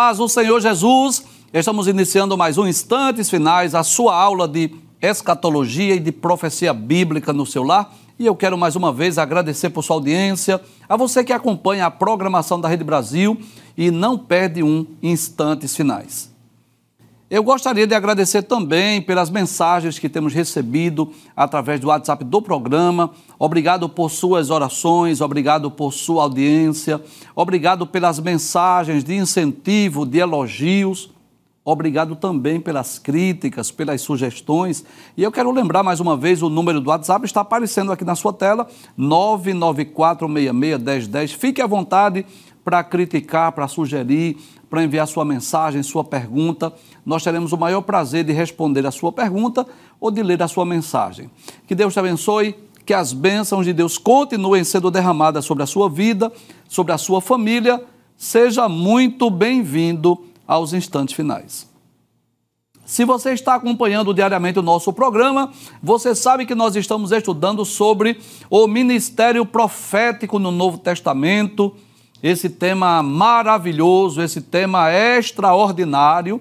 Paz do Senhor Jesus. Estamos iniciando mais um Instantes Finais, a sua aula de escatologia e de profecia bíblica no seu lar. E eu quero mais uma vez agradecer por sua audiência, a você que acompanha a programação da Rede Brasil e não perde um Instantes Finais. Eu gostaria de agradecer também pelas mensagens que temos recebido através do WhatsApp do programa. Obrigado por suas orações, obrigado por sua audiência, obrigado pelas mensagens de incentivo, de elogios. Obrigado também pelas críticas, pelas sugestões. E eu quero lembrar mais uma vez: o número do WhatsApp está aparecendo aqui na sua tela, 994661010. Fique à vontade para criticar, para sugerir, para enviar sua mensagem, sua pergunta. Nós teremos o maior prazer de responder a sua pergunta ou de ler a sua mensagem. Que Deus te abençoe, que as bênçãos de Deus continuem sendo derramadas sobre a sua vida, sobre a sua família. Seja muito bem-vindo aos instantes finais. Se você está acompanhando diariamente o nosso programa, você sabe que nós estamos estudando sobre o ministério profético no Novo Testamento esse tema maravilhoso, esse tema extraordinário.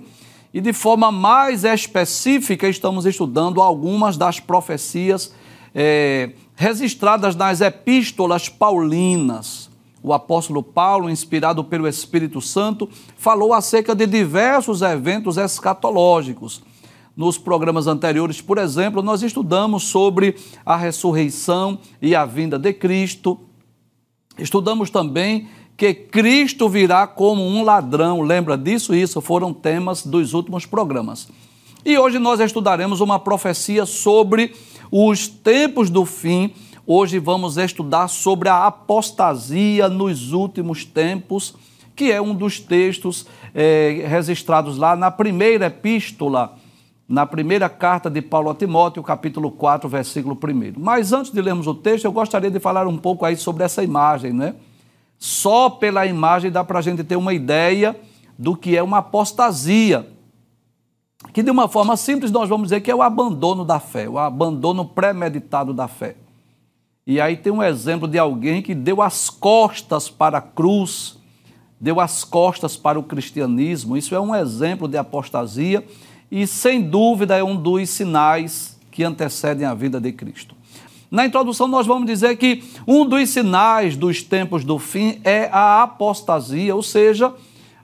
E de forma mais específica, estamos estudando algumas das profecias é, registradas nas epístolas paulinas. O apóstolo Paulo, inspirado pelo Espírito Santo, falou acerca de diversos eventos escatológicos. Nos programas anteriores, por exemplo, nós estudamos sobre a ressurreição e a vinda de Cristo. Estudamos também que Cristo virá como um ladrão. Lembra disso? Isso foram temas dos últimos programas. E hoje nós estudaremos uma profecia sobre os tempos do fim. Hoje vamos estudar sobre a apostasia nos últimos tempos, que é um dos textos é, registrados lá na primeira epístola, na primeira carta de Paulo a Timóteo, capítulo 4, versículo 1. Mas antes de lermos o texto, eu gostaria de falar um pouco aí sobre essa imagem, né? Só pela imagem dá para a gente ter uma ideia do que é uma apostasia. Que de uma forma simples nós vamos dizer que é o abandono da fé, o abandono premeditado da fé. E aí tem um exemplo de alguém que deu as costas para a cruz, deu as costas para o cristianismo. Isso é um exemplo de apostasia e, sem dúvida, é um dos sinais que antecedem a vida de Cristo. Na introdução, nós vamos dizer que um dos sinais dos tempos do fim é a apostasia, ou seja,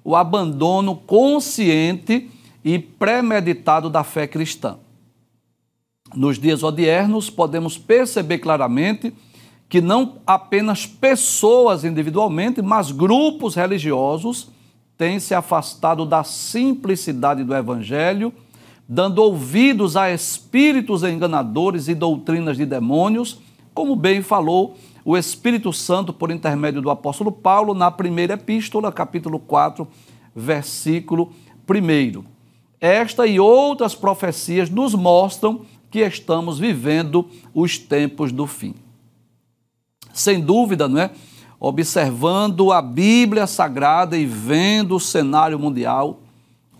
o abandono consciente e premeditado da fé cristã. Nos dias odiernos, podemos perceber claramente que não apenas pessoas individualmente, mas grupos religiosos têm se afastado da simplicidade do Evangelho dando ouvidos a espíritos enganadores e doutrinas de demônios, como bem falou o Espírito Santo por intermédio do apóstolo Paulo na primeira epístola, capítulo 4, versículo 1. Esta e outras profecias nos mostram que estamos vivendo os tempos do fim. Sem dúvida, não é? Observando a Bíblia Sagrada e vendo o cenário mundial,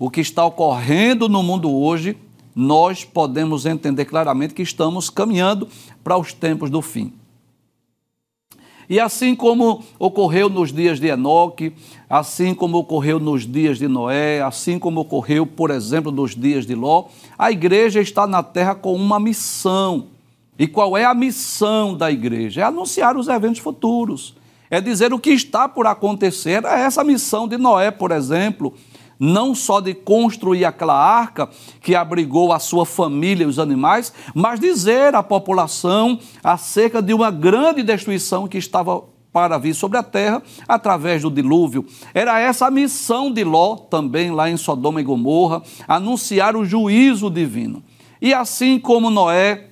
o que está ocorrendo no mundo hoje, nós podemos entender claramente que estamos caminhando para os tempos do fim. E assim como ocorreu nos dias de Enoque, assim como ocorreu nos dias de Noé, assim como ocorreu, por exemplo, nos dias de Ló, a igreja está na terra com uma missão. E qual é a missão da igreja? É anunciar os eventos futuros. É dizer o que está por acontecer. É essa missão de Noé, por exemplo, não só de construir aquela arca que abrigou a sua família e os animais, mas dizer à população acerca de uma grande destruição que estava para vir sobre a terra através do dilúvio. Era essa a missão de Ló, também lá em Sodoma e Gomorra, anunciar o juízo divino. E assim como Noé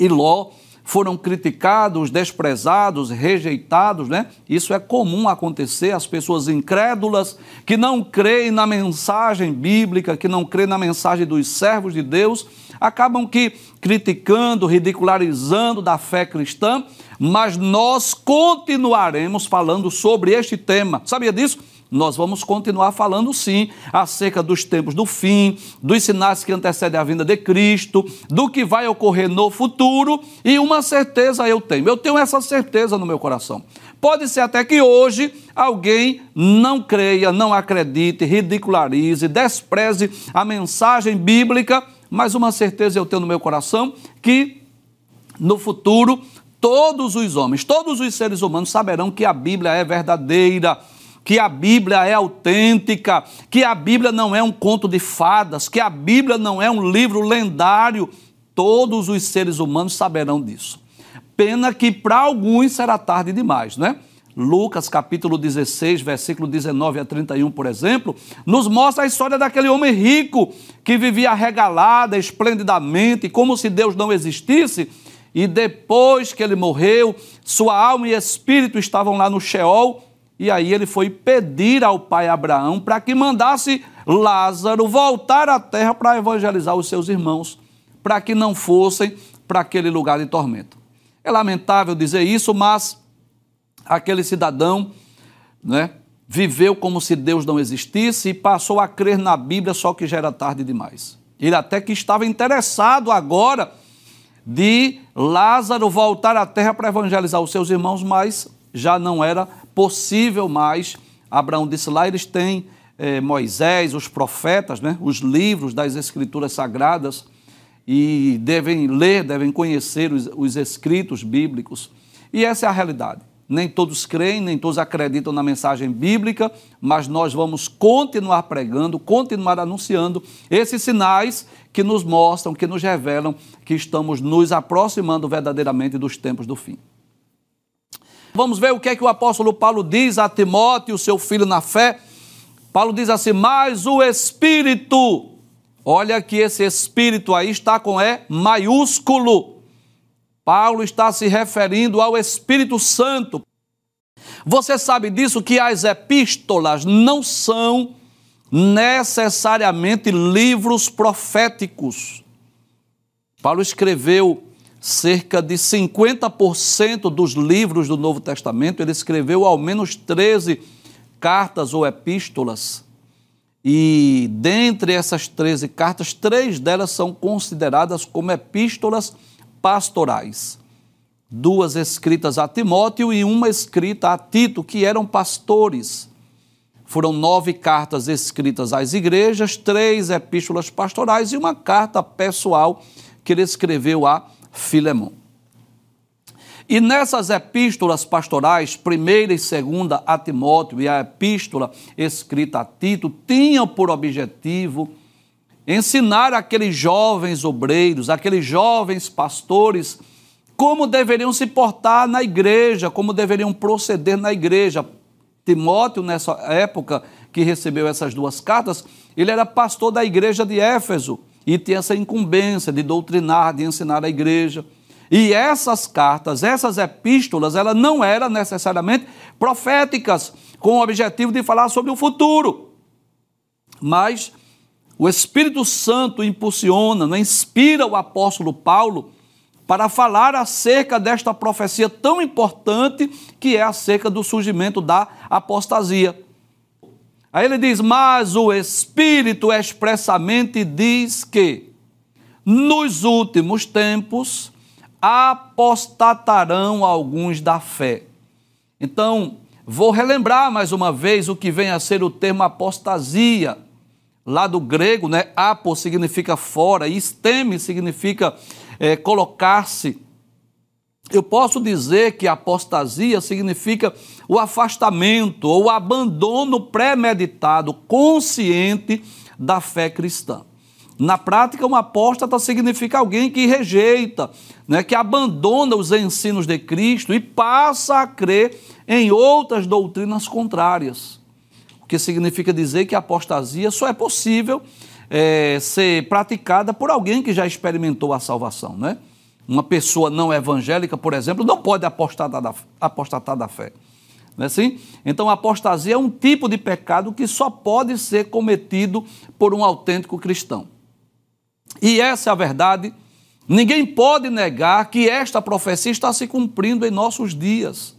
e Ló foram criticados, desprezados, rejeitados, né? Isso é comum acontecer, as pessoas incrédulas que não creem na mensagem bíblica, que não creem na mensagem dos servos de Deus, acabam que criticando, ridicularizando da fé cristã, mas nós continuaremos falando sobre este tema. Sabia disso? Nós vamos continuar falando sim acerca dos tempos do fim, dos sinais que antecedem a vinda de Cristo, do que vai ocorrer no futuro e uma certeza eu tenho. Eu tenho essa certeza no meu coração. Pode ser até que hoje alguém não creia, não acredite, ridicularize, despreze a mensagem bíblica, mas uma certeza eu tenho no meu coração que no futuro todos os homens, todos os seres humanos saberão que a Bíblia é verdadeira, que a Bíblia é autêntica, que a Bíblia não é um conto de fadas, que a Bíblia não é um livro lendário. Todos os seres humanos saberão disso. Pena que para alguns será tarde demais, né? Lucas capítulo 16, versículo 19 a 31, por exemplo, nos mostra a história daquele homem rico que vivia regalada esplendidamente, como se Deus não existisse, e depois que ele morreu, sua alma e espírito estavam lá no Sheol, e aí ele foi pedir ao pai Abraão para que mandasse Lázaro voltar à terra para evangelizar os seus irmãos, para que não fossem para aquele lugar de tormento. É lamentável dizer isso, mas aquele cidadão né, viveu como se Deus não existisse e passou a crer na Bíblia, só que já era tarde demais. Ele até que estava interessado agora de Lázaro voltar à terra para evangelizar os seus irmãos, mas já não era possível mais. Abraão disse lá, eles têm eh, Moisés, os profetas, né, os livros das escrituras sagradas, e devem ler, devem conhecer os, os escritos bíblicos. E essa é a realidade. Nem todos creem, nem todos acreditam na mensagem bíblica, mas nós vamos continuar pregando, continuar anunciando esses sinais que nos mostram, que nos revelam que estamos nos aproximando verdadeiramente dos tempos do fim. Vamos ver o que é que o apóstolo Paulo diz a Timóteo, seu filho na fé. Paulo diz assim: Mas o Espírito Olha que esse espírito aí está com E maiúsculo. Paulo está se referindo ao Espírito Santo. Você sabe disso que as epístolas não são necessariamente livros proféticos. Paulo escreveu cerca de 50% dos livros do Novo Testamento, ele escreveu ao menos 13 cartas ou epístolas. E dentre essas 13 cartas, três delas são consideradas como epístolas pastorais. Duas escritas a Timóteo e uma escrita a Tito, que eram pastores. Foram nove cartas escritas às igrejas, três epístolas pastorais e uma carta pessoal que ele escreveu a Filemão. E nessas epístolas pastorais, primeira e segunda a Timóteo e a epístola escrita a Tito, tinham por objetivo ensinar aqueles jovens obreiros, aqueles jovens pastores, como deveriam se portar na igreja, como deveriam proceder na igreja. Timóteo, nessa época que recebeu essas duas cartas, ele era pastor da igreja de Éfeso e tinha essa incumbência de doutrinar, de ensinar a igreja. E essas cartas, essas epístolas, elas não eram necessariamente proféticas, com o objetivo de falar sobre o futuro. Mas o Espírito Santo impulsiona, né, inspira o apóstolo Paulo para falar acerca desta profecia tão importante que é acerca do surgimento da apostasia. Aí ele diz: Mas o Espírito expressamente diz que nos últimos tempos apostatarão alguns da fé. Então, vou relembrar mais uma vez o que vem a ser o termo apostasia. Lá do grego, né? Apo significa fora, e esteme significa é, colocar-se. Eu posso dizer que apostasia significa o afastamento ou o abandono premeditado, consciente da fé cristã. Na prática, um apóstata significa alguém que rejeita, né, que abandona os ensinos de Cristo e passa a crer em outras doutrinas contrárias. O que significa dizer que a apostasia só é possível é, ser praticada por alguém que já experimentou a salvação. Né? Uma pessoa não evangélica, por exemplo, não pode apostatar da, apostatar da fé. Não é assim? Então, a apostasia é um tipo de pecado que só pode ser cometido por um autêntico cristão. E essa é a verdade. Ninguém pode negar que esta profecia está se cumprindo em nossos dias.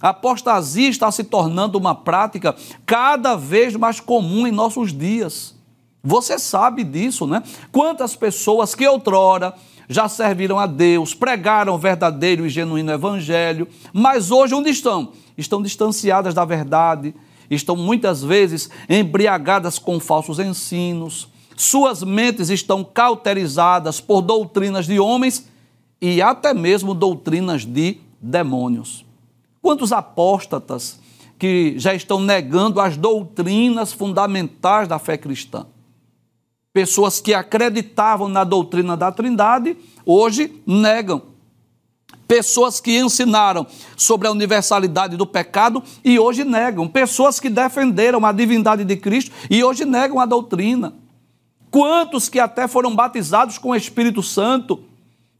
A apostasia está se tornando uma prática cada vez mais comum em nossos dias. Você sabe disso, né? Quantas pessoas que outrora já serviram a Deus, pregaram o verdadeiro e genuíno evangelho, mas hoje onde estão? Estão distanciadas da verdade, estão muitas vezes embriagadas com falsos ensinos, suas mentes estão cauterizadas por doutrinas de homens e até mesmo doutrinas de demônios. Quantos apóstatas que já estão negando as doutrinas fundamentais da fé cristã? Pessoas que acreditavam na doutrina da Trindade, hoje negam. Pessoas que ensinaram sobre a universalidade do pecado e hoje negam. Pessoas que defenderam a divindade de Cristo e hoje negam a doutrina. Quantos que até foram batizados com o Espírito Santo,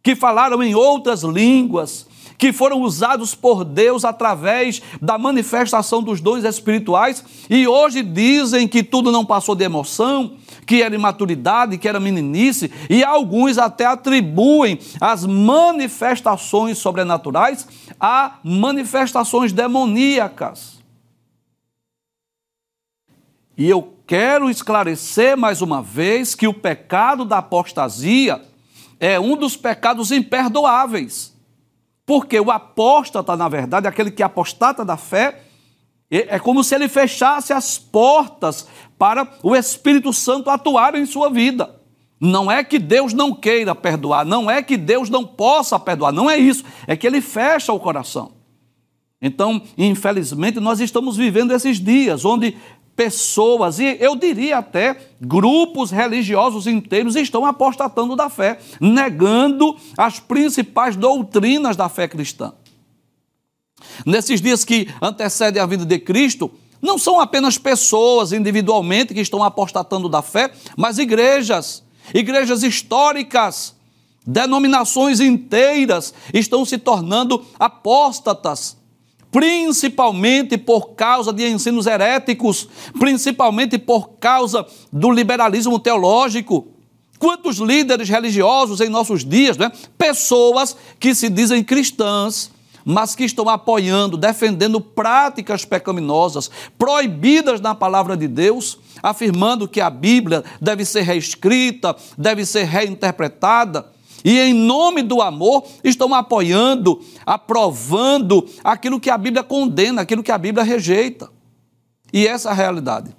que falaram em outras línguas, que foram usados por Deus através da manifestação dos dons espirituais e hoje dizem que tudo não passou de emoção, que era imaturidade, que era meninice, e alguns até atribuem as manifestações sobrenaturais a manifestações demoníacas. E eu quero esclarecer mais uma vez que o pecado da apostasia é um dos pecados imperdoáveis. Porque o apóstata, na verdade, aquele que apostata da fé, é como se ele fechasse as portas para o Espírito Santo atuar em sua vida. Não é que Deus não queira perdoar, não é que Deus não possa perdoar, não é isso, é que ele fecha o coração. Então, infelizmente, nós estamos vivendo esses dias onde pessoas, e eu diria até grupos religiosos inteiros, estão apostatando da fé, negando as principais doutrinas da fé cristã. Nesses dias que antecedem a vida de Cristo, não são apenas pessoas individualmente que estão apostatando da fé, mas igrejas, igrejas históricas, denominações inteiras estão se tornando apóstatas principalmente por causa de ensinos heréticos, principalmente por causa do liberalismo teológico. Quantos líderes religiosos em nossos dias, né? pessoas que se dizem cristãs, mas que estão apoiando, defendendo práticas pecaminosas, proibidas na palavra de Deus, afirmando que a Bíblia deve ser reescrita, deve ser reinterpretada e em nome do amor estão apoiando, aprovando aquilo que a Bíblia condena, aquilo que a Bíblia rejeita. E essa é a realidade.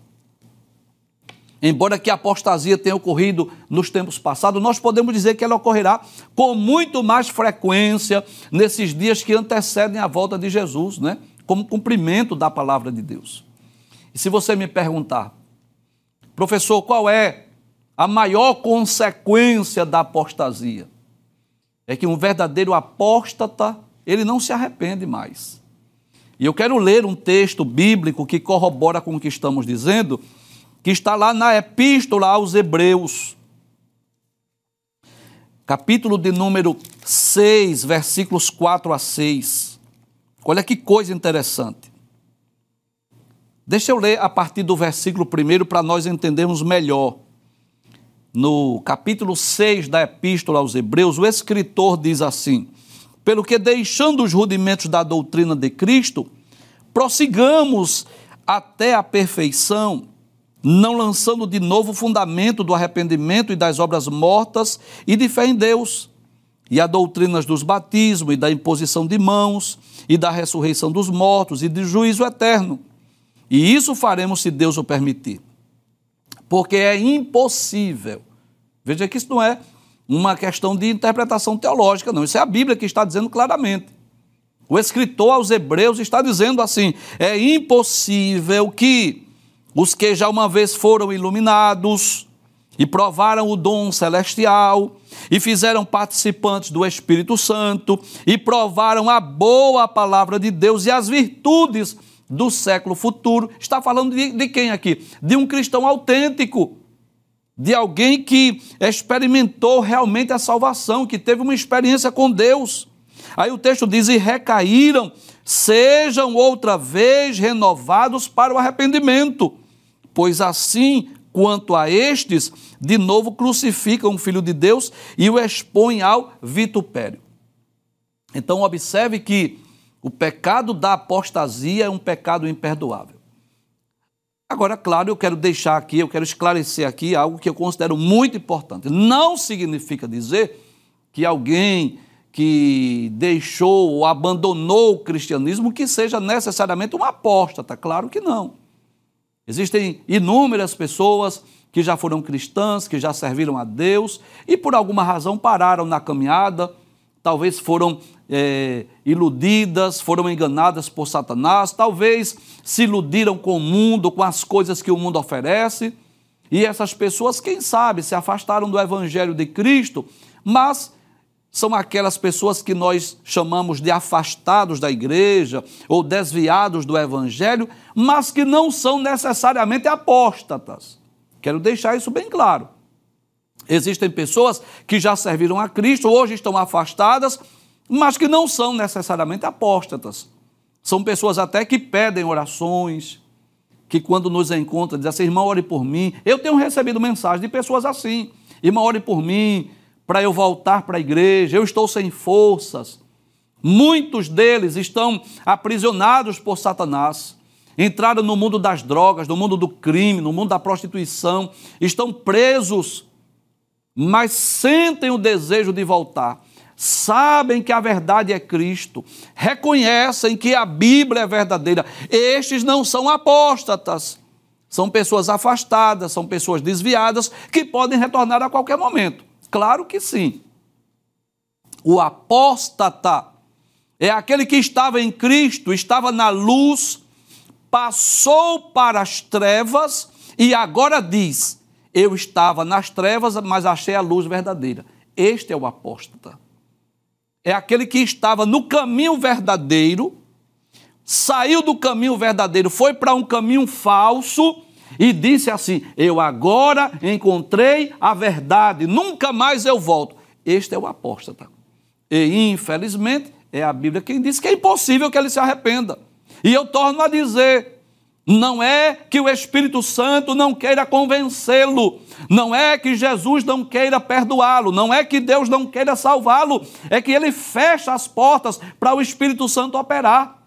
Embora que a apostasia tenha ocorrido nos tempos passados, nós podemos dizer que ela ocorrerá com muito mais frequência nesses dias que antecedem a volta de Jesus, né? como cumprimento da palavra de Deus. E se você me perguntar, professor, qual é a maior consequência da apostasia? É que um verdadeiro apóstata, ele não se arrepende mais. E eu quero ler um texto bíblico que corrobora com o que estamos dizendo, que está lá na Epístola aos Hebreus, capítulo de número 6, versículos 4 a 6. Olha que coisa interessante. Deixa eu ler a partir do versículo 1 para nós entendermos melhor no capítulo 6 da Epístola aos Hebreus, o escritor diz assim: Pelo que deixando os rudimentos da doutrina de Cristo, prossigamos até a perfeição, não lançando de novo o fundamento do arrependimento e das obras mortas e de fé em Deus, e a doutrinas dos batismos e da imposição de mãos, e da ressurreição dos mortos e de juízo eterno. E isso faremos se Deus o permitir porque é impossível. Veja que isso não é uma questão de interpretação teológica, não. Isso é a Bíblia que está dizendo claramente. O escritor aos Hebreus está dizendo assim: é impossível que os que já uma vez foram iluminados e provaram o dom celestial e fizeram participantes do Espírito Santo e provaram a boa palavra de Deus e as virtudes do século futuro. Está falando de, de quem aqui? De um cristão autêntico, de alguém que experimentou realmente a salvação, que teve uma experiência com Deus. Aí o texto diz: e recaíram, sejam outra vez renovados para o arrependimento, pois assim quanto a estes, de novo crucificam o Filho de Deus e o expõem ao vitupério. Então, observe que o pecado da apostasia é um pecado imperdoável. Agora, claro, eu quero deixar aqui, eu quero esclarecer aqui algo que eu considero muito importante. Não significa dizer que alguém que deixou ou abandonou o cristianismo que seja necessariamente um apóstata, claro que não. Existem inúmeras pessoas que já foram cristãs, que já serviram a Deus e por alguma razão pararam na caminhada, talvez foram é, iludidas, foram enganadas por Satanás, talvez se iludiram com o mundo, com as coisas que o mundo oferece. E essas pessoas, quem sabe, se afastaram do Evangelho de Cristo, mas são aquelas pessoas que nós chamamos de afastados da igreja ou desviados do Evangelho, mas que não são necessariamente apóstatas. Quero deixar isso bem claro. Existem pessoas que já serviram a Cristo, hoje estão afastadas, mas que não são necessariamente apóstatas. São pessoas até que pedem orações, que quando nos encontram dizem assim, irmão, ore por mim. Eu tenho recebido mensagens de pessoas assim, irmão, ore por mim, para eu voltar para a igreja, eu estou sem forças. Muitos deles estão aprisionados por Satanás. Entraram no mundo das drogas, no mundo do crime, no mundo da prostituição, estão presos, mas sentem o desejo de voltar sabem que a verdade é Cristo, reconhecem que a Bíblia é verdadeira. Estes não são apóstatas, são pessoas afastadas, são pessoas desviadas que podem retornar a qualquer momento. Claro que sim. O apóstata é aquele que estava em Cristo, estava na luz, passou para as trevas e agora diz: Eu estava nas trevas, mas achei a luz verdadeira. Este é o apóstata é aquele que estava no caminho verdadeiro, saiu do caminho verdadeiro, foi para um caminho falso e disse assim: Eu agora encontrei a verdade, nunca mais eu volto. Este é o apóstata. E infelizmente é a Bíblia quem diz que é impossível que ele se arrependa. E eu torno a dizer: não é que o Espírito Santo não queira convencê-lo, não é que Jesus não queira perdoá-lo, não é que Deus não queira salvá-lo, é que ele fecha as portas para o Espírito Santo operar.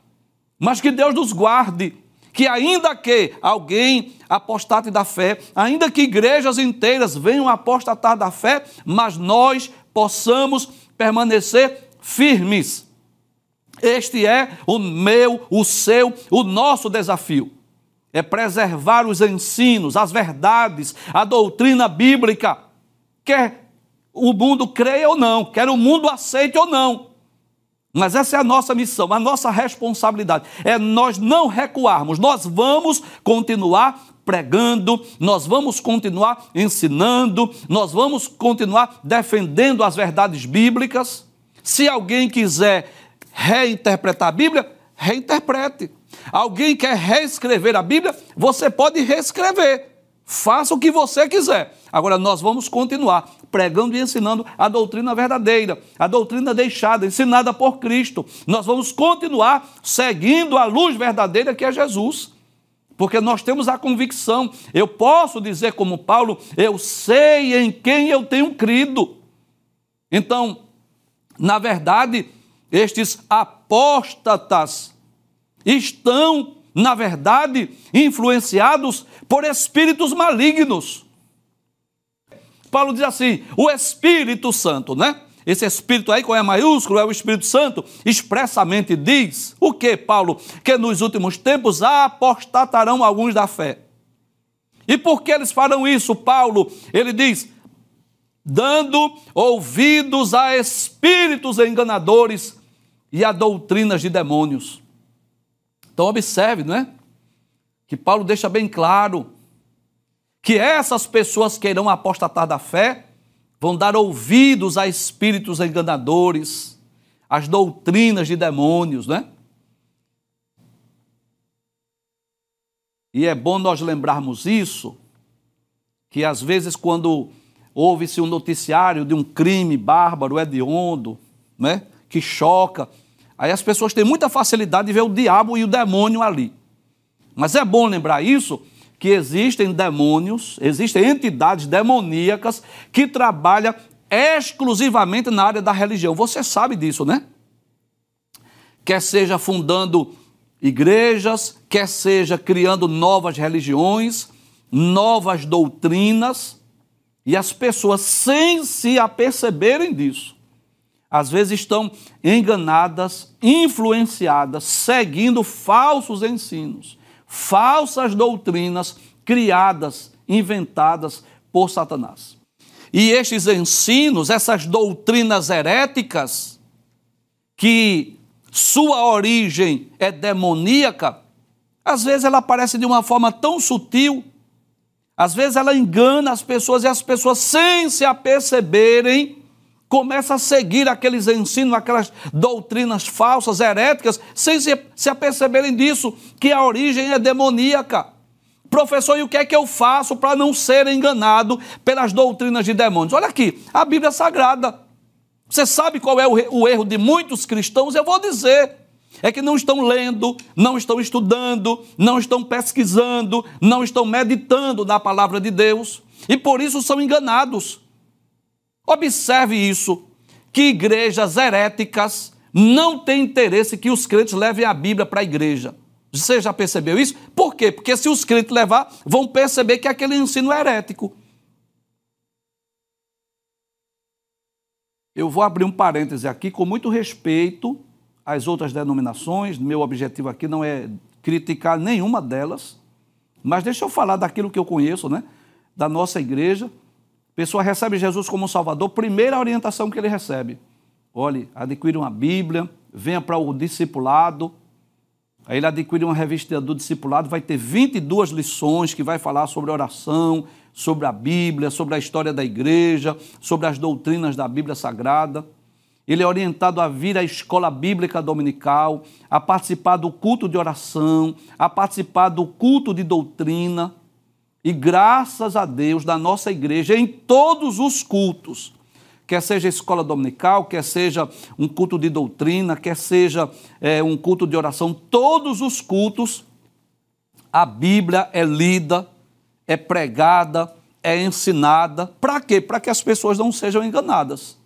Mas que Deus nos guarde, que ainda que alguém apostate da fé, ainda que igrejas inteiras venham apostatar da fé, mas nós possamos permanecer firmes. Este é o meu, o seu, o nosso desafio é preservar os ensinos, as verdades, a doutrina bíblica. Quer o mundo creia ou não, quer o mundo aceite ou não. Mas essa é a nossa missão, a nossa responsabilidade. É nós não recuarmos, nós vamos continuar pregando, nós vamos continuar ensinando, nós vamos continuar defendendo as verdades bíblicas. Se alguém quiser reinterpretar a Bíblia, reinterprete. Alguém quer reescrever a Bíblia? Você pode reescrever. Faça o que você quiser. Agora, nós vamos continuar pregando e ensinando a doutrina verdadeira, a doutrina deixada, ensinada por Cristo. Nós vamos continuar seguindo a luz verdadeira que é Jesus. Porque nós temos a convicção, eu posso dizer como Paulo, eu sei em quem eu tenho crido. Então, na verdade, estes apóstatas estão, na verdade, influenciados por espíritos malignos. Paulo diz assim: o Espírito Santo, né? Esse Espírito aí, qual é maiúsculo, é o Espírito Santo, expressamente diz o que, Paulo? Que nos últimos tempos apostatarão alguns da fé. E por que eles farão isso, Paulo? Ele diz: dando ouvidos a espíritos enganadores e a doutrinas de demônios. Então, observe, não é? Que Paulo deixa bem claro que essas pessoas que irão apostatar da fé vão dar ouvidos a espíritos enganadores, às doutrinas de demônios, né? E é bom nós lembrarmos isso, que às vezes quando houve-se um noticiário de um crime bárbaro, hediondo, né, que choca, Aí as pessoas têm muita facilidade de ver o diabo e o demônio ali. Mas é bom lembrar isso, que existem demônios, existem entidades demoníacas que trabalham exclusivamente na área da religião. Você sabe disso, né? Quer seja fundando igrejas, quer seja criando novas religiões, novas doutrinas, e as pessoas, sem se aperceberem disso, às vezes estão enganadas, influenciadas, seguindo falsos ensinos, falsas doutrinas criadas, inventadas por Satanás. E estes ensinos, essas doutrinas heréticas, que sua origem é demoníaca, às vezes ela aparece de uma forma tão sutil, às vezes ela engana as pessoas e as pessoas, sem se aperceberem, começa a seguir aqueles ensinos, aquelas doutrinas falsas, heréticas, sem se, se aperceberem disso, que a origem é demoníaca. Professor, e o que é que eu faço para não ser enganado pelas doutrinas de demônios? Olha aqui, a Bíblia é Sagrada. Você sabe qual é o erro de muitos cristãos? Eu vou dizer. É que não estão lendo, não estão estudando, não estão pesquisando, não estão meditando na palavra de Deus e por isso são enganados. Observe isso, que igrejas heréticas não têm interesse que os crentes levem a Bíblia para a igreja. Você já percebeu isso? Por quê? Porque se os crentes levar, vão perceber que aquele ensino é herético. Eu vou abrir um parêntese aqui com muito respeito às outras denominações. Meu objetivo aqui não é criticar nenhuma delas, mas deixa eu falar daquilo que eu conheço, né? Da nossa igreja pessoa recebe Jesus como Salvador, primeira orientação que ele recebe: olhe, adquira uma Bíblia, venha para o discipulado. Aí ele adquire uma revista do discipulado, vai ter 22 lições que vai falar sobre oração, sobre a Bíblia, sobre a história da igreja, sobre as doutrinas da Bíblia Sagrada. Ele é orientado a vir à escola bíblica dominical, a participar do culto de oração, a participar do culto de doutrina. E graças a Deus, da nossa igreja, em todos os cultos, quer seja escola dominical, quer seja um culto de doutrina, quer seja é, um culto de oração, todos os cultos, a Bíblia é lida, é pregada, é ensinada. Para quê? Para que as pessoas não sejam enganadas.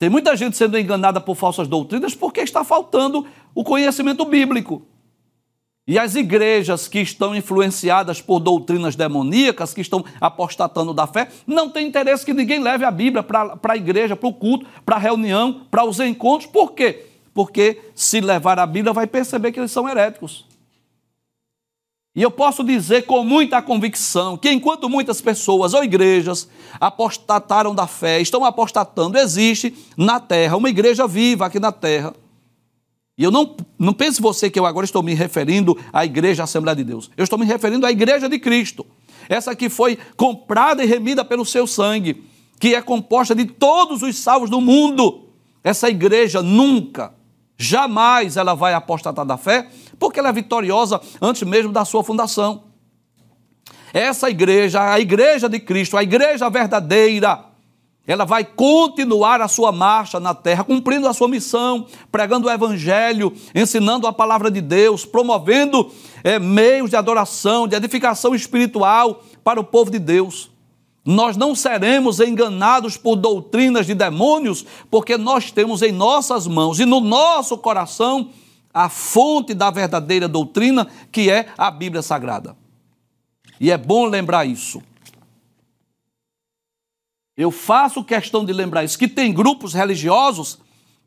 Tem muita gente sendo enganada por falsas doutrinas porque está faltando o conhecimento bíblico. E as igrejas que estão influenciadas por doutrinas demoníacas, que estão apostatando da fé, não tem interesse que ninguém leve a Bíblia para a igreja, para o culto, para a reunião, para os encontros. Por quê? Porque se levar a Bíblia, vai perceber que eles são heréticos. E eu posso dizer com muita convicção que enquanto muitas pessoas ou igrejas apostataram da fé, estão apostatando, existe na terra uma igreja viva aqui na terra e eu não, não pense você que eu agora estou me referindo à Igreja Assembleia de Deus. Eu estou me referindo à Igreja de Cristo. Essa que foi comprada e remida pelo seu sangue, que é composta de todos os salvos do mundo. Essa igreja nunca, jamais ela vai apostatar da fé, porque ela é vitoriosa antes mesmo da sua fundação. Essa igreja, a igreja de Cristo, a igreja verdadeira, ela vai continuar a sua marcha na terra, cumprindo a sua missão, pregando o evangelho, ensinando a palavra de Deus, promovendo é, meios de adoração, de edificação espiritual para o povo de Deus. Nós não seremos enganados por doutrinas de demônios, porque nós temos em nossas mãos e no nosso coração a fonte da verdadeira doutrina, que é a Bíblia Sagrada. E é bom lembrar isso. Eu faço questão de lembrar isso, que tem grupos religiosos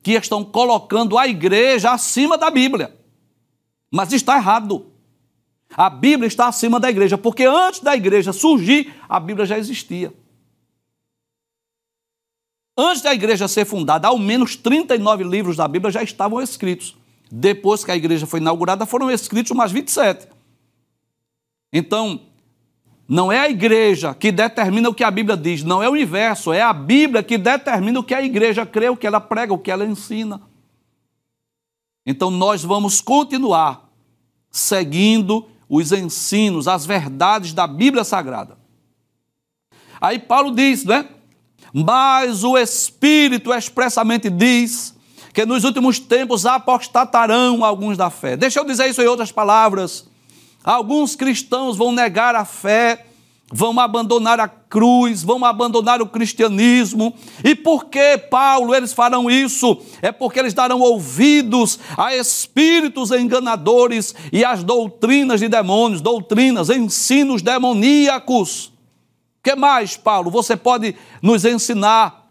que estão colocando a igreja acima da Bíblia. Mas está errado. A Bíblia está acima da igreja, porque antes da igreja surgir, a Bíblia já existia. Antes da igreja ser fundada, ao menos 39 livros da Bíblia já estavam escritos. Depois que a igreja foi inaugurada, foram escritos mais 27. Então, não é a igreja que determina o que a Bíblia diz, não é o universo, é a Bíblia que determina o que a igreja crê, o que ela prega, o que ela ensina. Então nós vamos continuar seguindo os ensinos, as verdades da Bíblia Sagrada. Aí Paulo diz, né? Mas o Espírito expressamente diz que nos últimos tempos apostatarão alguns da fé. Deixa eu dizer isso em outras palavras. Alguns cristãos vão negar a fé, vão abandonar a cruz, vão abandonar o cristianismo. E por que, Paulo, eles farão isso? É porque eles darão ouvidos a espíritos enganadores e às doutrinas de demônios, doutrinas, ensinos demoníacos. O que mais, Paulo, você pode nos ensinar?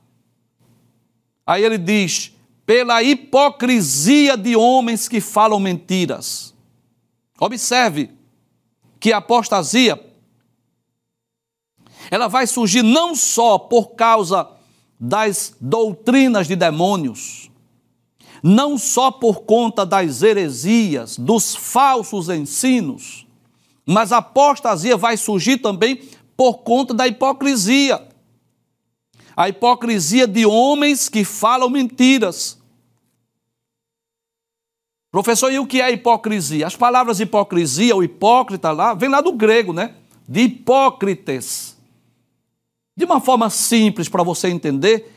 Aí ele diz: pela hipocrisia de homens que falam mentiras. Observe que a apostasia ela vai surgir não só por causa das doutrinas de demônios, não só por conta das heresias, dos falsos ensinos, mas a apostasia vai surgir também por conta da hipocrisia. A hipocrisia de homens que falam mentiras. Professor, e o que é hipocrisia? As palavras hipocrisia, ou hipócrita lá, vem lá do grego, né? De hipócrites. De uma forma simples para você entender,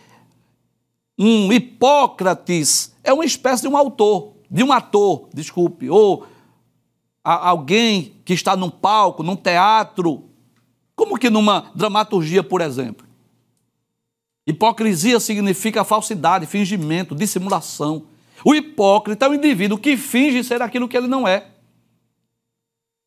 um Hipócrates é uma espécie de um autor, de um ator, desculpe, ou alguém que está num palco, num teatro, como que numa dramaturgia, por exemplo. Hipocrisia significa falsidade, fingimento, dissimulação. O hipócrita é o indivíduo que finge ser aquilo que ele não é.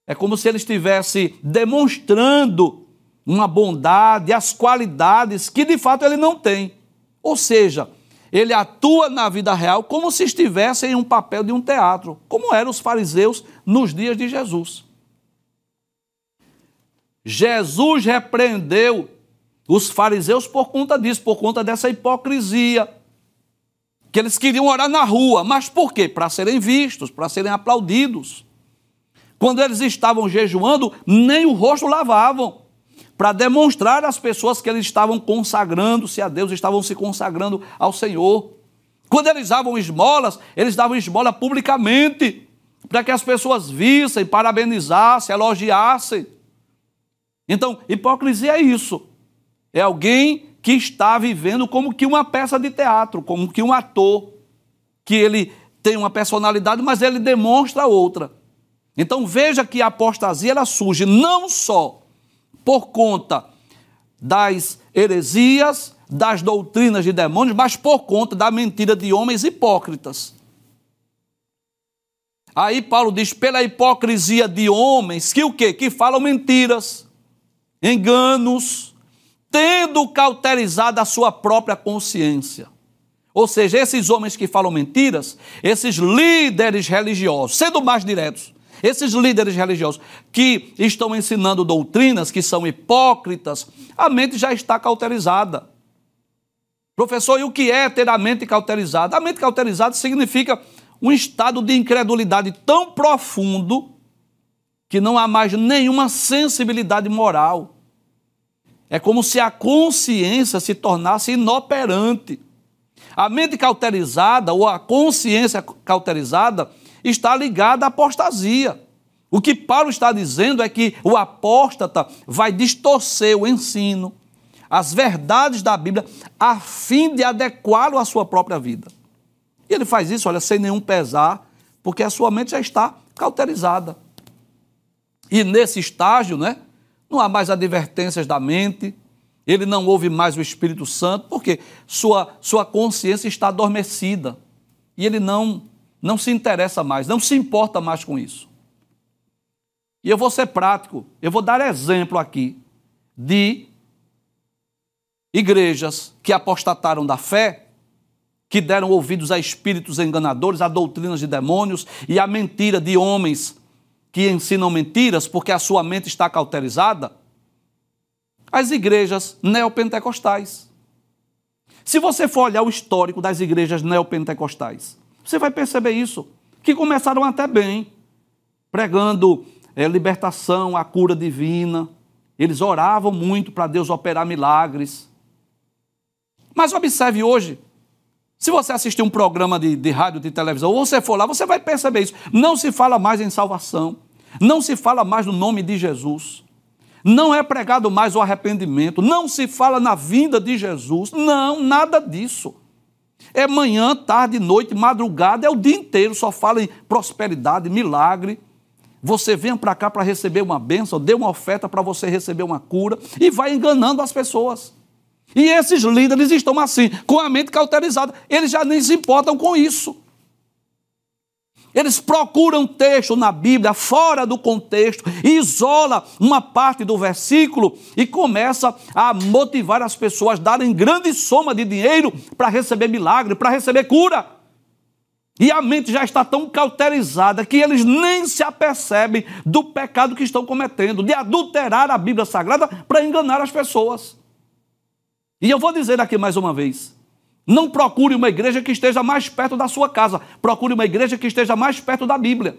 É como se ele estivesse demonstrando uma bondade, as qualidades que de fato ele não tem. Ou seja, ele atua na vida real como se estivesse em um papel de um teatro, como eram os fariseus nos dias de Jesus. Jesus repreendeu os fariseus por conta disso, por conta dessa hipocrisia. Que eles queriam orar na rua, mas por quê? Para serem vistos, para serem aplaudidos. Quando eles estavam jejuando, nem o rosto lavavam para demonstrar às pessoas que eles estavam consagrando-se a Deus, estavam se consagrando ao Senhor. Quando eles davam esmolas, eles davam esmola publicamente, para que as pessoas vissem, parabenizassem, elogiassem. Então, hipocrisia é isso. É alguém que está vivendo como que uma peça de teatro, como que um ator, que ele tem uma personalidade, mas ele demonstra outra. Então veja que a apostasia ela surge não só por conta das heresias, das doutrinas de demônios, mas por conta da mentira de homens hipócritas. Aí Paulo diz, pela hipocrisia de homens, que o quê? Que falam mentiras, enganos, tendo cauterizado a sua própria consciência. Ou seja, esses homens que falam mentiras, esses líderes religiosos, sendo mais diretos, esses líderes religiosos que estão ensinando doutrinas que são hipócritas, a mente já está cauterizada. Professor, e o que é ter a mente cauterizada? A mente cauterizada significa um estado de incredulidade tão profundo que não há mais nenhuma sensibilidade moral. É como se a consciência se tornasse inoperante. A mente cauterizada ou a consciência cauterizada está ligada à apostasia. O que Paulo está dizendo é que o apóstata vai distorcer o ensino, as verdades da Bíblia, a fim de adequá-lo à sua própria vida. E ele faz isso, olha, sem nenhum pesar, porque a sua mente já está cauterizada. E nesse estágio, né, não há mais advertências da mente, ele não ouve mais o Espírito Santo, porque sua, sua consciência está adormecida. E ele não não se interessa mais, não se importa mais com isso. E eu vou ser prático, eu vou dar exemplo aqui de igrejas que apostataram da fé, que deram ouvidos a espíritos enganadores, a doutrinas de demônios e a mentira de homens que ensinam mentiras porque a sua mente está cauterizada. As igrejas neopentecostais. Se você for olhar o histórico das igrejas neopentecostais, você vai perceber isso, que começaram até bem, pregando é, libertação, a cura divina. Eles oravam muito para Deus operar milagres. Mas observe hoje, se você assistir um programa de, de rádio, de televisão, ou você for lá, você vai perceber isso. Não se fala mais em salvação, não se fala mais no nome de Jesus, não é pregado mais o arrependimento, não se fala na vinda de Jesus, não, nada disso. É manhã, tarde, noite, madrugada, é o dia inteiro, só fala em prosperidade, milagre. Você vem para cá para receber uma bênção, dê uma oferta para você receber uma cura e vai enganando as pessoas. E esses líderes estão assim, com a mente cauterizada, eles já nem se importam com isso. Eles procuram texto na Bíblia fora do contexto, isola uma parte do versículo e começa a motivar as pessoas a darem grande soma de dinheiro para receber milagre, para receber cura. E a mente já está tão cauterizada que eles nem se apercebem do pecado que estão cometendo, de adulterar a Bíblia Sagrada para enganar as pessoas. E eu vou dizer aqui mais uma vez: não procure uma igreja que esteja mais perto da sua casa, procure uma igreja que esteja mais perto da Bíblia.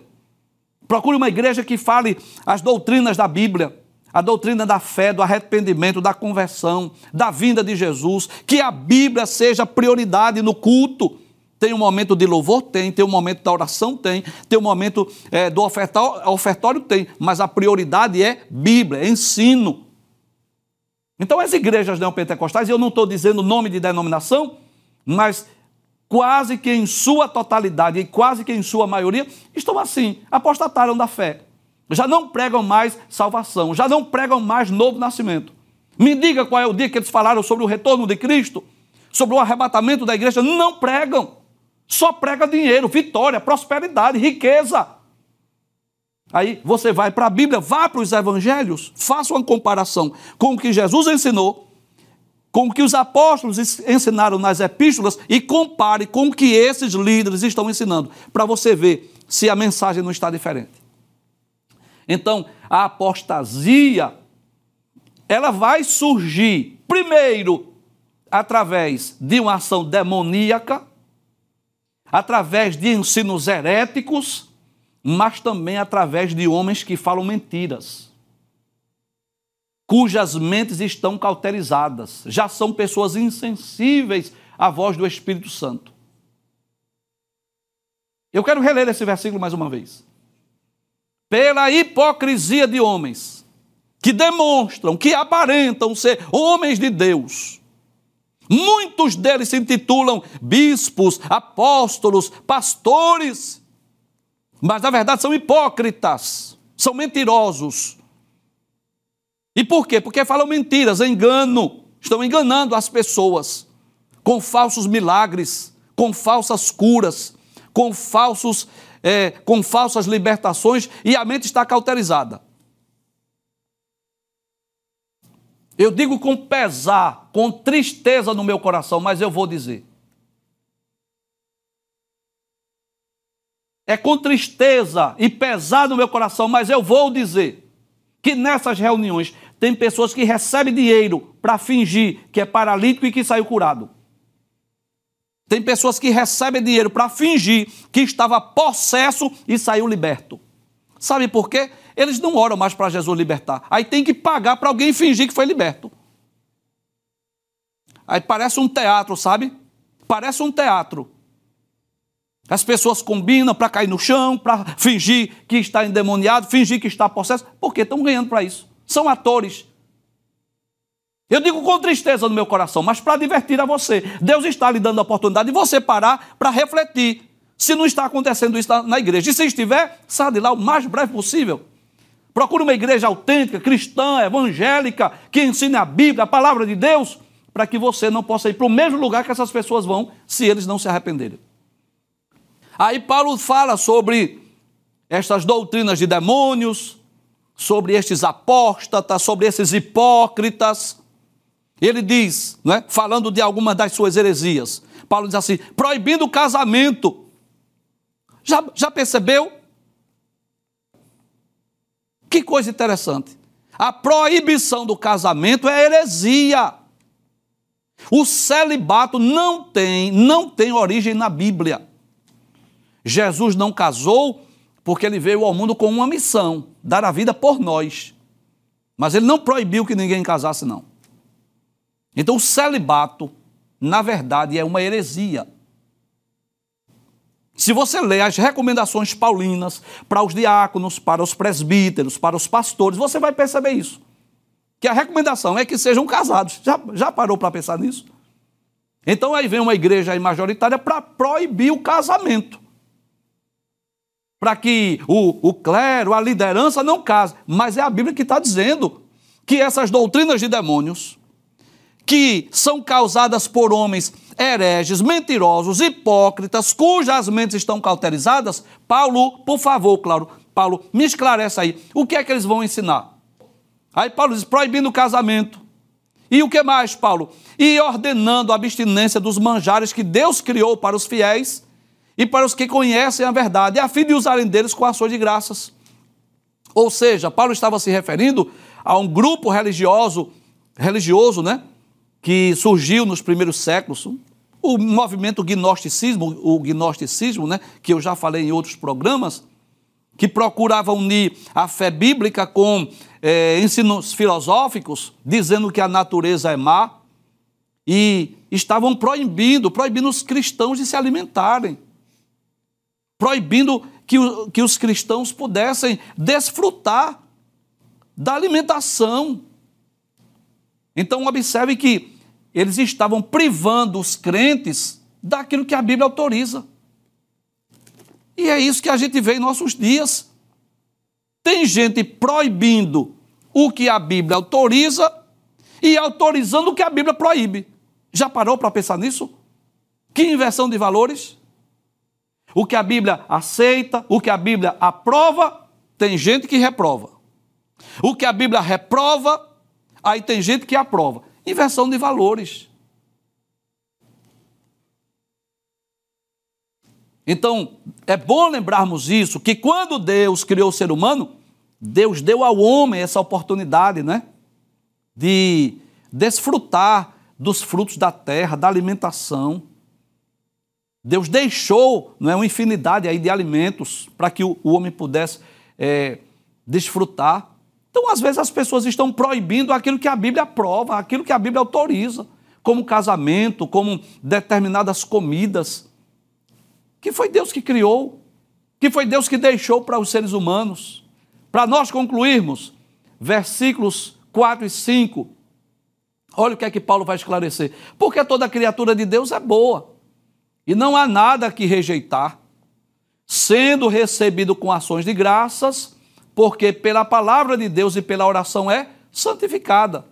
Procure uma igreja que fale as doutrinas da Bíblia, a doutrina da fé, do arrependimento, da conversão, da vinda de Jesus, que a Bíblia seja prioridade no culto. Tem um momento de louvor? Tem. Tem um momento da oração? Tem. Tem um momento é, do ofertório? Tem. Mas a prioridade é Bíblia, é ensino. Então, as igrejas neopentecostais, eu não estou dizendo nome de denominação, mas quase que em sua totalidade e quase que em sua maioria estão assim, apostataram da fé. Já não pregam mais salvação, já não pregam mais novo nascimento. Me diga qual é o dia que eles falaram sobre o retorno de Cristo, sobre o arrebatamento da igreja. Não pregam. Só prega dinheiro, vitória, prosperidade, riqueza. Aí você vai para a Bíblia, vá para os evangelhos, faça uma comparação com o que Jesus ensinou, com o que os apóstolos ensinaram nas epístolas e compare com o que esses líderes estão ensinando, para você ver se a mensagem não está diferente. Então, a apostasia ela vai surgir primeiro através de uma ação demoníaca, através de ensinos heréticos, mas também através de homens que falam mentiras, cujas mentes estão cauterizadas, já são pessoas insensíveis à voz do Espírito Santo. Eu quero reler esse versículo mais uma vez. Pela hipocrisia de homens que demonstram, que aparentam ser homens de Deus, Muitos deles se intitulam bispos, apóstolos, pastores, mas na verdade são hipócritas, são mentirosos. E por quê? Porque falam mentiras, engano, estão enganando as pessoas com falsos milagres, com falsas curas, com falsos, é, com falsas libertações e a mente está cauterizada. Eu digo com pesar, com tristeza no meu coração, mas eu vou dizer. É com tristeza e pesar no meu coração, mas eu vou dizer que nessas reuniões tem pessoas que recebem dinheiro para fingir que é paralítico e que saiu curado. Tem pessoas que recebem dinheiro para fingir que estava possesso e saiu liberto. Sabe por quê? Eles não oram mais para Jesus libertar. Aí tem que pagar para alguém fingir que foi liberto. Aí parece um teatro, sabe? Parece um teatro. As pessoas combinam para cair no chão, para fingir que está endemoniado, fingir que está possesso, porque estão ganhando para isso. São atores. Eu digo com tristeza no meu coração, mas para divertir a você. Deus está lhe dando a oportunidade de você parar para refletir se não está acontecendo isso na, igreja. E se estiver, saia de lá o mais breve possível. Procure uma igreja autêntica, cristã, evangélica, que ensine a Bíblia, a palavra de Deus, para que você não possa ir para o mesmo lugar que essas pessoas vão, se eles não se arrependerem. Aí Paulo fala sobre estas doutrinas de demônios, sobre estes apóstatas, sobre esses hipócritas. Ele diz, né, falando de algumas das suas heresias, Paulo diz assim: proibindo o casamento já, já percebeu? Que coisa interessante. A proibição do casamento é heresia. O celibato não tem, não tem origem na Bíblia. Jesus não casou porque ele veio ao mundo com uma missão, dar a vida por nós. Mas ele não proibiu que ninguém casasse, não. Então o celibato, na verdade, é uma heresia. Se você ler as recomendações paulinas para os diáconos, para os presbíteros, para os pastores, você vai perceber isso. Que a recomendação é que sejam casados. Já, já parou para pensar nisso? Então aí vem uma igreja aí majoritária para proibir o casamento. Para que o, o clero, a liderança não case. Mas é a Bíblia que está dizendo que essas doutrinas de demônios, que são causadas por homens hereges, mentirosos, hipócritas, cujas mentes estão cauterizadas? Paulo, por favor, claro, Paulo, me esclarece aí. O que é que eles vão ensinar? Aí Paulo diz: proibindo o casamento. E o que mais, Paulo? E ordenando a abstinência dos manjares que Deus criou para os fiéis e para os que conhecem a verdade, a fim de usarem deles com ações de graças. Ou seja, Paulo estava se referindo a um grupo religioso, religioso, né, que surgiu nos primeiros séculos, o movimento gnosticismo, o gnosticismo, né, que eu já falei em outros programas, que procurava unir a fé bíblica com é, ensinos filosóficos, dizendo que a natureza é má, e estavam proibindo, proibindo os cristãos de se alimentarem, proibindo que, que os cristãos pudessem desfrutar da alimentação. Então, observe que eles estavam privando os crentes daquilo que a Bíblia autoriza. E é isso que a gente vê em nossos dias. Tem gente proibindo o que a Bíblia autoriza e autorizando o que a Bíblia proíbe. Já parou para pensar nisso? Que inversão de valores? O que a Bíblia aceita, o que a Bíblia aprova, tem gente que reprova. O que a Bíblia reprova, aí tem gente que aprova. Inversão de valores. Então, é bom lembrarmos isso, que quando Deus criou o ser humano, Deus deu ao homem essa oportunidade, né? De desfrutar dos frutos da terra, da alimentação. Deus deixou não é, uma infinidade aí de alimentos para que o, o, homem pudesse é, desfrutar. Então, às vezes, as pessoas estão proibindo aquilo que a Bíblia aprova, aquilo que a Bíblia autoriza, como casamento, como determinadas comidas que foi Deus que criou, que foi Deus que deixou para os seres humanos. Para nós concluirmos, versículos 4 e 5, olha o que é que Paulo vai esclarecer. Porque toda criatura de Deus é boa, e não há nada que rejeitar, sendo recebido com ações de graças, porque pela palavra de Deus e pela oração é santificada.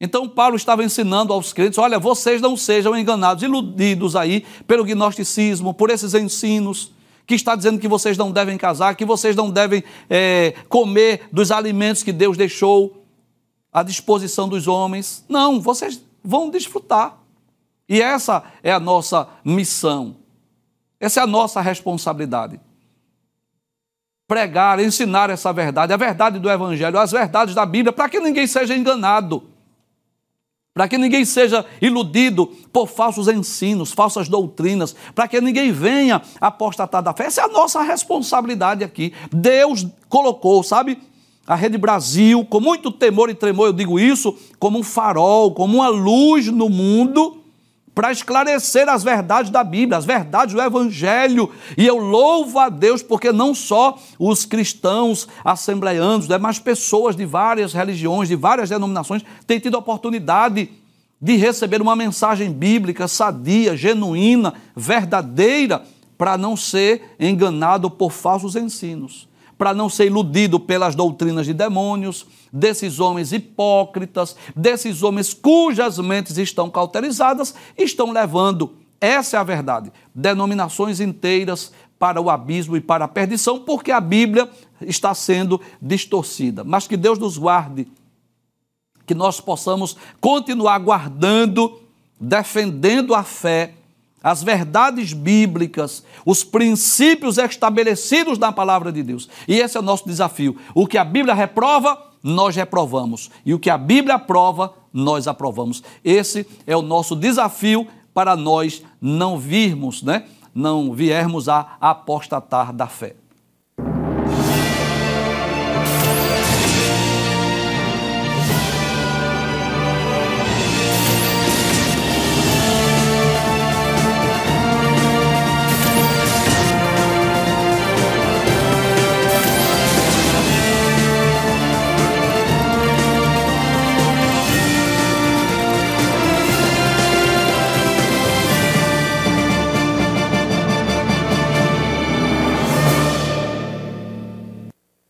Então Paulo estava ensinando aos crentes: olha, vocês não sejam enganados, iludidos aí pelo gnosticismo, por esses ensinos, que está dizendo que vocês não devem casar, que vocês não devem é, comer dos alimentos que Deus deixou à disposição dos homens. Não, vocês vão desfrutar. E essa é a nossa missão, essa é a nossa responsabilidade. Pregar, ensinar essa verdade, a verdade do Evangelho, as verdades da Bíblia, para que ninguém seja enganado para que ninguém seja iludido por falsos ensinos, falsas doutrinas, para que ninguém venha apostatar da fé. Essa é a nossa responsabilidade aqui. Deus colocou, sabe? A Rede Brasil, com muito temor e tremor, eu digo isso, como um farol, como uma luz no mundo para esclarecer as verdades da Bíblia, as verdades do Evangelho. E eu louvo a Deus porque não só os cristãos assembleanos, mas pessoas de várias religiões, de várias denominações, têm tido a oportunidade de receber uma mensagem bíblica sadia, genuína, verdadeira, para não ser enganado por falsos ensinos para não ser iludido pelas doutrinas de demônios, desses homens hipócritas, desses homens cujas mentes estão cauterizadas, estão levando, essa é a verdade, denominações inteiras para o abismo e para a perdição, porque a Bíblia está sendo distorcida. Mas que Deus nos guarde, que nós possamos continuar guardando, defendendo a fé as verdades bíblicas, os princípios estabelecidos na palavra de Deus. E esse é o nosso desafio. O que a Bíblia reprova, nós reprovamos. E o que a Bíblia aprova, nós aprovamos. Esse é o nosso desafio para nós não virmos, né? Não viermos a apostatar da fé.